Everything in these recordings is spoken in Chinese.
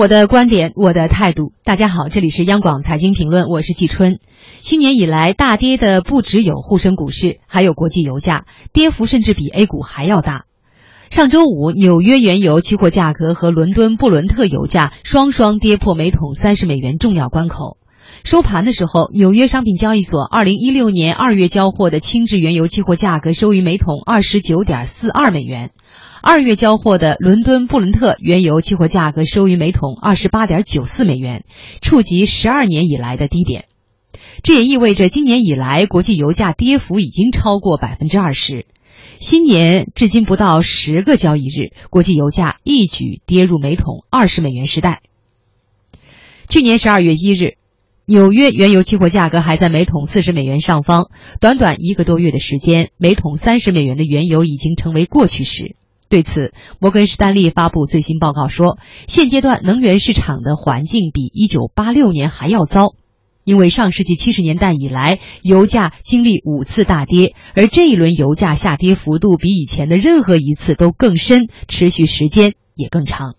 我的观点，我的态度。大家好，这里是央广财经评论，我是季春。新年以来大跌的不只有沪深股市，还有国际油价，跌幅甚至比 A 股还要大。上周五，纽约原油期货价格和伦敦布伦特油价双双跌破每桶三十美元重要关口。收盘的时候，纽约商品交易所二零一六年二月交货的轻质原油期货价格收于每桶二十九点四二美元。二月交货的伦敦布伦特原油期货价格收于每桶二十八点九四美元，触及十二年以来的低点。这也意味着今年以来国际油价跌幅已经超过百分之二十。新年至今不到十个交易日，国际油价一举跌入每桶二十美元时代。去年十二月一日，纽约原油期货价格还在每桶四十美元上方，短短一个多月的时间，每桶三十美元的原油已经成为过去式。对此，摩根士丹利发布最新报告说，现阶段能源市场的环境比一九八六年还要糟，因为上世纪七十年代以来，油价经历五次大跌，而这一轮油价下跌幅度比以前的任何一次都更深，持续时间也更长。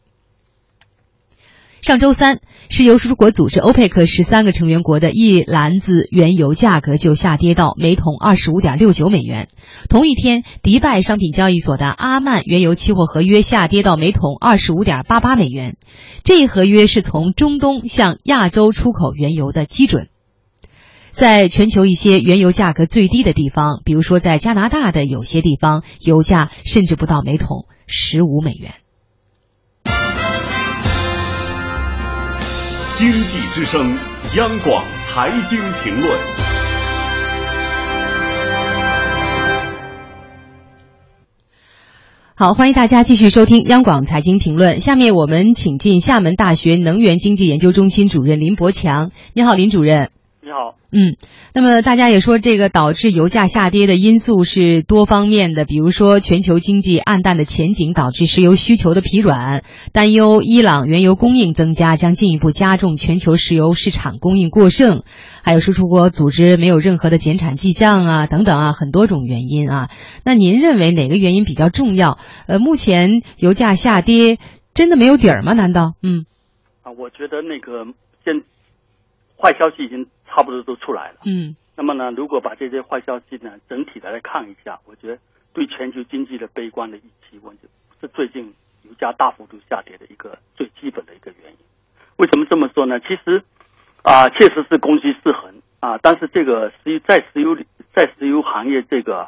上周三，石油输出国组织欧佩克十三个成员国的一篮子原油价格就下跌到每桶二十五点六九美元。同一天，迪拜商品交易所的阿曼原油期货合约下跌到每桶二十五点八八美元。这一合约是从中东向亚洲出口原油的基准。在全球一些原油价格最低的地方，比如说在加拿大的有些地方，油价甚至不到每桶十五美元。经济之声，央广财经评论。好，欢迎大家继续收听央广财经评论。下面我们请进厦门大学能源经济研究中心主任林伯强。你好，林主任。你好。嗯，那么大家也说，这个导致油价下跌的因素是多方面的，比如说全球经济暗淡的前景导致石油需求的疲软，担忧伊朗原油供应增加将进一步加重全球石油市场供应过剩，还有输出国组织没有任何的减产迹象啊，等等啊，很多种原因啊。那您认为哪个原因比较重要？呃，目前油价下跌真的没有底儿吗？难道？嗯，啊，我觉得那个现坏消息已经。差不多都出来了。嗯，那么呢，如果把这些坏消息呢整体的来看一下，我觉得对全球经济的悲观的预期，我是最近油价大幅度下跌的一个最基本的一个原因。为什么这么说呢？其实啊，确实是供需失衡啊，但是这个石油在石油在石油行业这个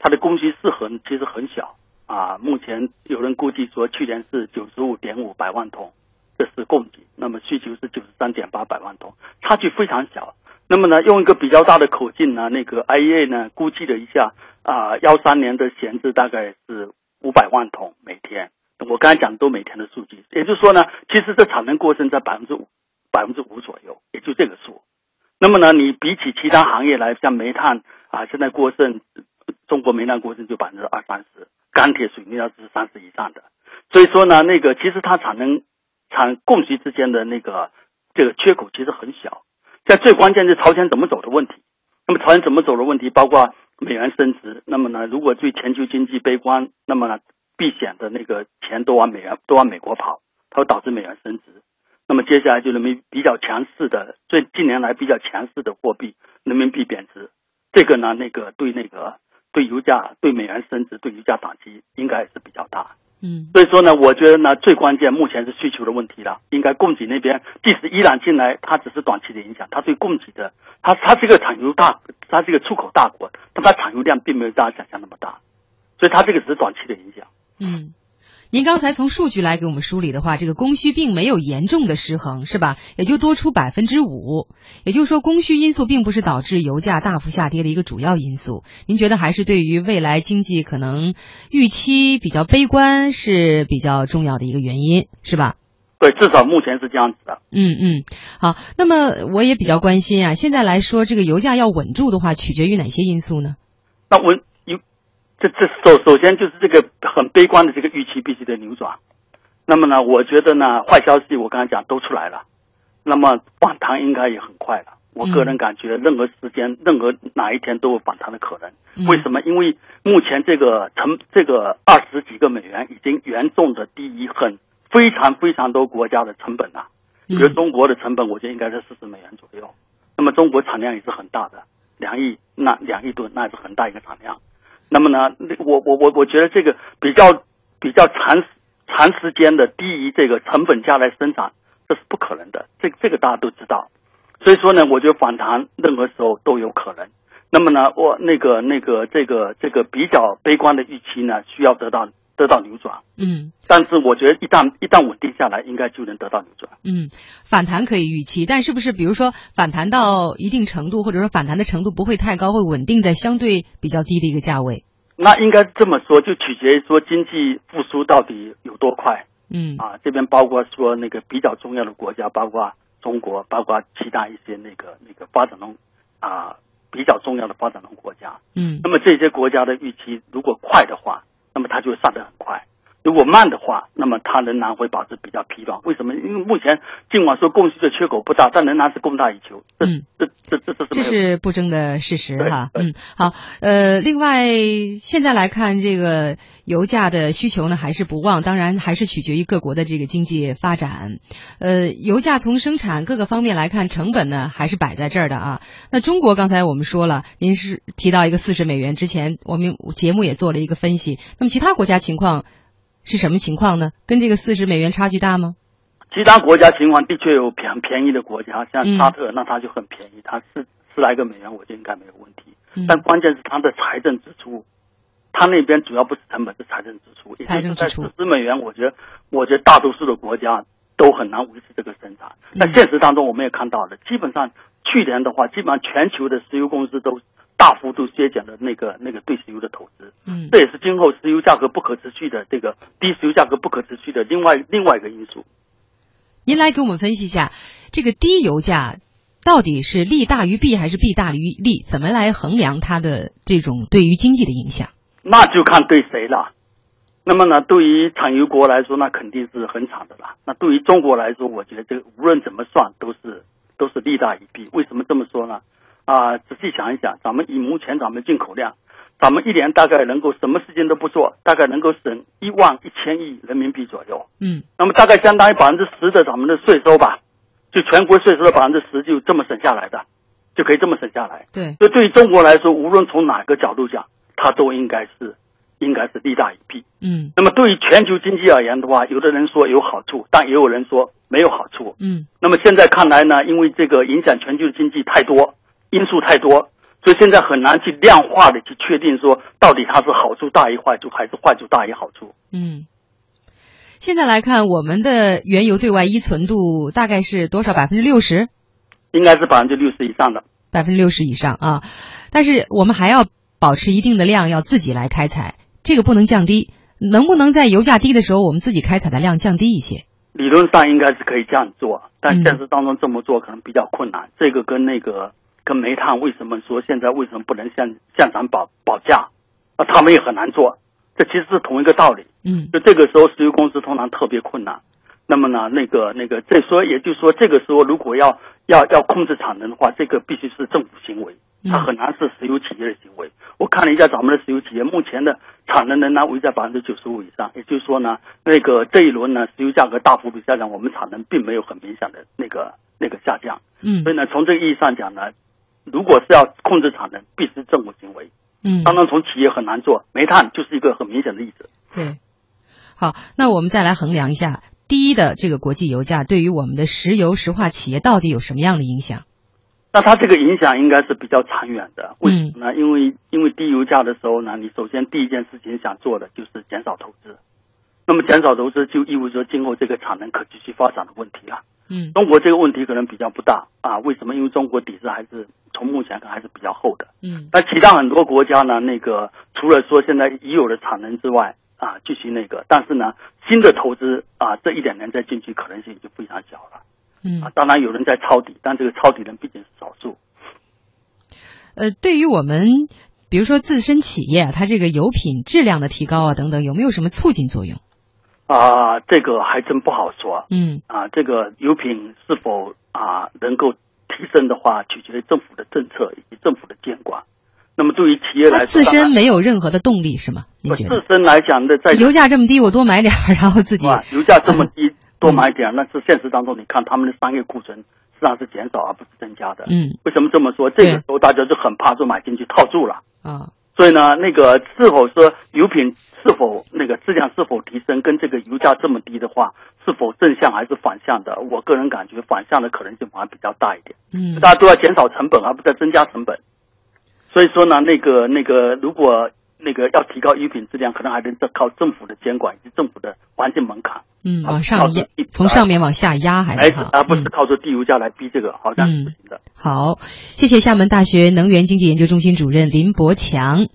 它的供需失衡其实很小啊。目前有人估计说，去年是九十五点五百万桶。这是供给，那么需求是九十三点八百万桶，差距非常小。那么呢，用一个比较大的口径呢，那个 IEA 呢估计了一下啊，幺三年的闲置大概是五百万桶每天。我刚才讲的都每天的数据，也就是说呢，其实这产能过剩在百分之五百分之五左右，也就这个数。那么呢，你比起其他行业来，像煤炭啊，现在过剩，中国煤炭过剩就百分之二三十，钢铁、水泥要是三十以上的。所以说呢，那个其实它产能。产供需之间的那个这个缺口其实很小，在最关键是朝鲜怎么走的问题。那么朝鲜怎么走的问题，包括美元升值。那么呢，如果对全球经济悲观，那么呢，避险的那个钱都往美元都往美国跑，它会导致美元升值。那么接下来就人民比较强势的，最近年来比较强势的货币人民币贬值，这个呢，那个对那个对油价、对美元升值、对油价打击应该是比较大。嗯，所以说呢，我觉得呢，最关键目前是需求的问题了。应该供给那边，即使伊朗进来，它只是短期的影响，它对供给的，它它是一个产油大，它是一个出口大国，但它产油量并没有大家想象那么大，所以它这个只是短期的影响。嗯。您刚才从数据来给我们梳理的话，这个供需并没有严重的失衡，是吧？也就多出百分之五，也就是说，供需因素并不是导致油价大幅下跌的一个主要因素。您觉得还是对于未来经济可能预期比较悲观是比较重要的一个原因，是吧？对，至少目前是这样子的。嗯嗯，好。那么我也比较关心啊，现在来说，这个油价要稳住的话，取决于哪些因素呢？那稳。这这首首先就是这个很悲观的这个预期必须得扭转，那么呢，我觉得呢，坏消息我刚才讲都出来了，那么反弹应该也很快了。我个人感觉，任何时间、任何哪一天都有反弹的可能。为什么？因为目前这个成这个二十几个美元已经严重的低于很非常非常多国家的成本了，比如中国的成本，我觉得应该是四十美元左右。那么中国产量也是很大的，两亿那两亿吨，那也是很大一个产量。那么呢，我我我我觉得这个比较比较长长时间的低于这个成本价来生产，这是不可能的。这这个大家都知道。所以说呢，我觉得反弹任何时候都有可能。那么呢，我那个那个这个这个比较悲观的预期呢，需要得到得到扭转。嗯，但是我觉得一旦一旦稳定下来，应该就能得到扭转。嗯，反弹可以预期，但是不是比如说反弹到一定程度，或者说反弹的程度不会太高，会稳定在相对比较低的一个价位？那应该这么说，就取决于说经济复苏到底有多快。嗯啊，这边包括说那个比较重要的国家，包括中国，包括其他一些那个那个发展中啊比较重要的发展中国家。嗯那么这些国家的预期如果快的话，那么它就上得很快；如果慢的话，那么它仍然会保持比较疲软。为什么？因为目前尽管说供需的缺口不大，但仍然是供大于求。嗯这这这这这是这是不争的事实哈。嗯，好，呃，另外现在来看，这个油价的需求呢还是不旺，当然还是取决于各国的这个经济发展。呃，油价从生产各个方面来看，成本呢还是摆在这儿的啊。那中国刚才我们说了，您是提到一个四十美元，之前我们节目也做了一个分析。那么其他国家情况是什么情况呢？跟这个四十美元差距大吗？其他国家情况的确有便便宜的国家，像嗯沙特，那它就很便宜，它是十来个美元，我觉得应该没有问题。嗯但关键是它的财政支出，它那边主要不是成本，是财政支出。财政支出就是在十美元，我觉得，我觉得大多数的国家都很难维持这个生产。嗯但现实当中，我们也看到了，基本上去年的话，基本上全球的石油公司都大幅度削减了那个那个对石油的投资。嗯这也是今后石油价格不可持续的这个低石油价格不可持续的另外另外一个因素。您来给我们分析一下，这个低油价到底是利大于弊还是弊大于利？怎么来衡量它的这种对于经济的影响？那就看对谁了。那么呢，对于产油国来说，那肯定是很惨的了。那对于中国来说，我觉得这个无论怎么算都是都是利大于弊。为什么这么说呢？啊，仔细想一想，咱们以目前咱们进口量，咱们一年大概能够什么事情都不做，大概能够省一万一千亿人民币左右。嗯那么大概相当于百分之十的咱们的税收吧，就全国税收的百分之十就这么省下来的，就可以这么省下来。对，所以对于中国来说，无论从哪个角度讲，它都应该是应该是利大于弊。嗯那么对于全球经济而言的话，有的人说有好处，但也有人说没有好处。嗯那么现在看来呢，因为这个影响全球经济太多，因素太多，所以现在很难去量化的去确定说到底它是好处大于坏处，还是坏处大于好处。嗯。现在来看，我们的原油对外依存度大概是多少？百分之六十，应该是百分之六十以上的。百分之六十以上啊。但是我们还要保持一定的量，要自己来开采，这个不能降低。能不能在油价低的时候，我们自己开采的量降低一些？理论上应该是可以这样做，但嗯现实当中这么做可能比较困难。这个跟那个跟煤炭为什么说现在为什么不能向向咱保保价，啊，他们也很难做。这其实是同一个道理。嗯就这个时候，石油公司通常特别困难。那么呢，那个那个，这说也就是说，这个时候如果要要要控制产能的话，这个必须是政府行为，它嗯很难是石油企业的行为。我看了一下咱们的石油企业，目前的产能仍然维在百分之九十五以上，也就是说呢，那个这一轮呢，石油价格大幅度下降，我们产能并没有很明显的那个那个下降。嗯所以呢，从这个意义上讲呢，如果是要控制产能，必须政府行为。嗯，当然，从企业很难做，煤炭就是一个很明显的例子。对。好，那我们再来衡量一下低的这个国际油价对于我们的石油石化企业到底有什么样的影响？那它这个影响应该是比较长远的，为什么呢？因为因为低油价的时候呢，你首先第一件事情想做的就是减少投资，那么减少投资就意味着今后这个产能可继续发展的问题了。嗯中国这个问题可能比较不大啊，为什么？因为中国底子还是从目前看还是比较厚的。嗯那其他很多国家呢，那个除了说现在已有的产能之外啊，继续那个，但是呢，新的投资啊，这一两年再进去可能性就非常小了嗯啊。当然有人在抄底，但这个抄底人毕竟是少数。呃，对于我们比如说自身企业啊，它这个油品质量的提高啊等等，有没有什么促进作用？啊，这个还真不好说嗯啊。这个油品是否啊能够提升的话，取决于政府的政策以及政府的监管。那么对于企业来说，自身没有任何的动力是吗？您觉得？自身来讲的，在油价这么低，我多买点儿，然后自己油价这么低，多买点儿，那是现实当中你看他们的商业库存实际上是减少而不是增加的。嗯，为什么这么说？这个时候大家就很怕，就买进去套住了啊。所以呢，那个是否说油品是否那个质量是否提升，跟这个油价这么低的话，是否正向还是反向的？我个人感觉反向的可能性反而比较大一点。嗯，大家都要减少成本，而不是增加成本。所以说呢，那个那个，如果那个要提高油品质量，可能还得靠政府的监管以及政府的环境门槛。嗯，往上压，从上面往下压还是而不是靠着低油价来逼这个，好像是不行的。好，谢谢厦门大学能源经济研究中心主任林伯强。